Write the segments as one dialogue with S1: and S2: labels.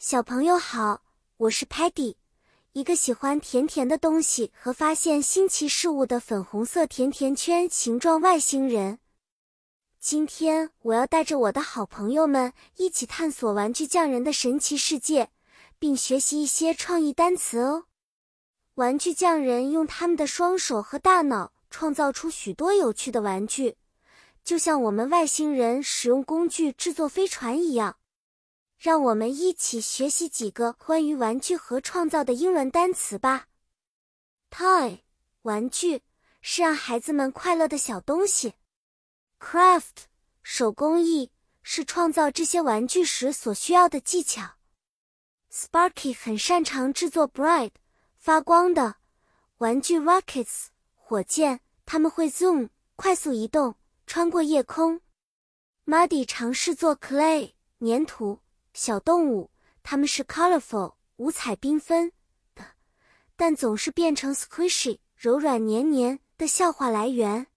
S1: 小朋友好，我是 Patty，一个喜欢甜甜的东西和发现新奇事物的粉红色甜甜圈形状外星人。今天我要带着我的好朋友们一起探索玩具匠人的神奇世界，并学习一些创意单词哦。玩具匠人用他们的双手和大脑创造出许多有趣的玩具，就像我们外星人使用工具制作飞船一样。让我们一起学习几个关于玩具和创造的英文单词吧。Toy，玩具是让孩子们快乐的小东西。Craft，手工艺是创造这些玩具时所需要的技巧。Sparky 很擅长制作 bright，发光的玩具。Rockets，火箭，他们会 zoom，快速移动，穿过夜空。Muddy 尝试做 clay，粘土。小动物，它们是 colorful 五彩缤纷的，但总是变成 squishy 柔软黏黏的笑话来源。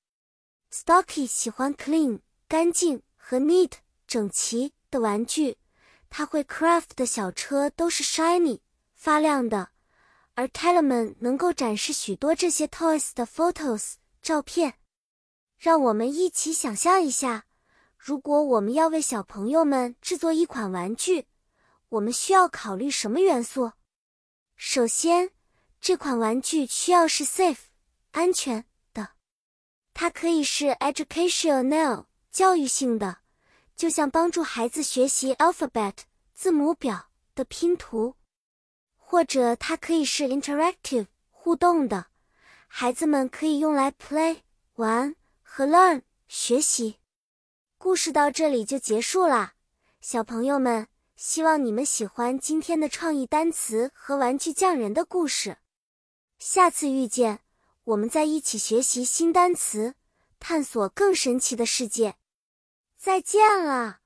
S1: Stocky 喜欢 clean 干净和 neat 整齐的玩具，他会 craft 的小车都是 shiny 发亮的，而 Talman 能够展示许多这些 toys 的 photos 照片。让我们一起想象一下。如果我们要为小朋友们制作一款玩具，我们需要考虑什么元素？首先，这款玩具需要是 safe 安全的，它可以是 educational 教育性的，就像帮助孩子学习 alphabet 字母表的拼图，或者它可以是 interactive 互动的，孩子们可以用来 play 玩和 learn 学习。故事到这里就结束啦，小朋友们，希望你们喜欢今天的创意单词和玩具匠人的故事。下次遇见，我们再一起学习新单词，探索更神奇的世界。再见了。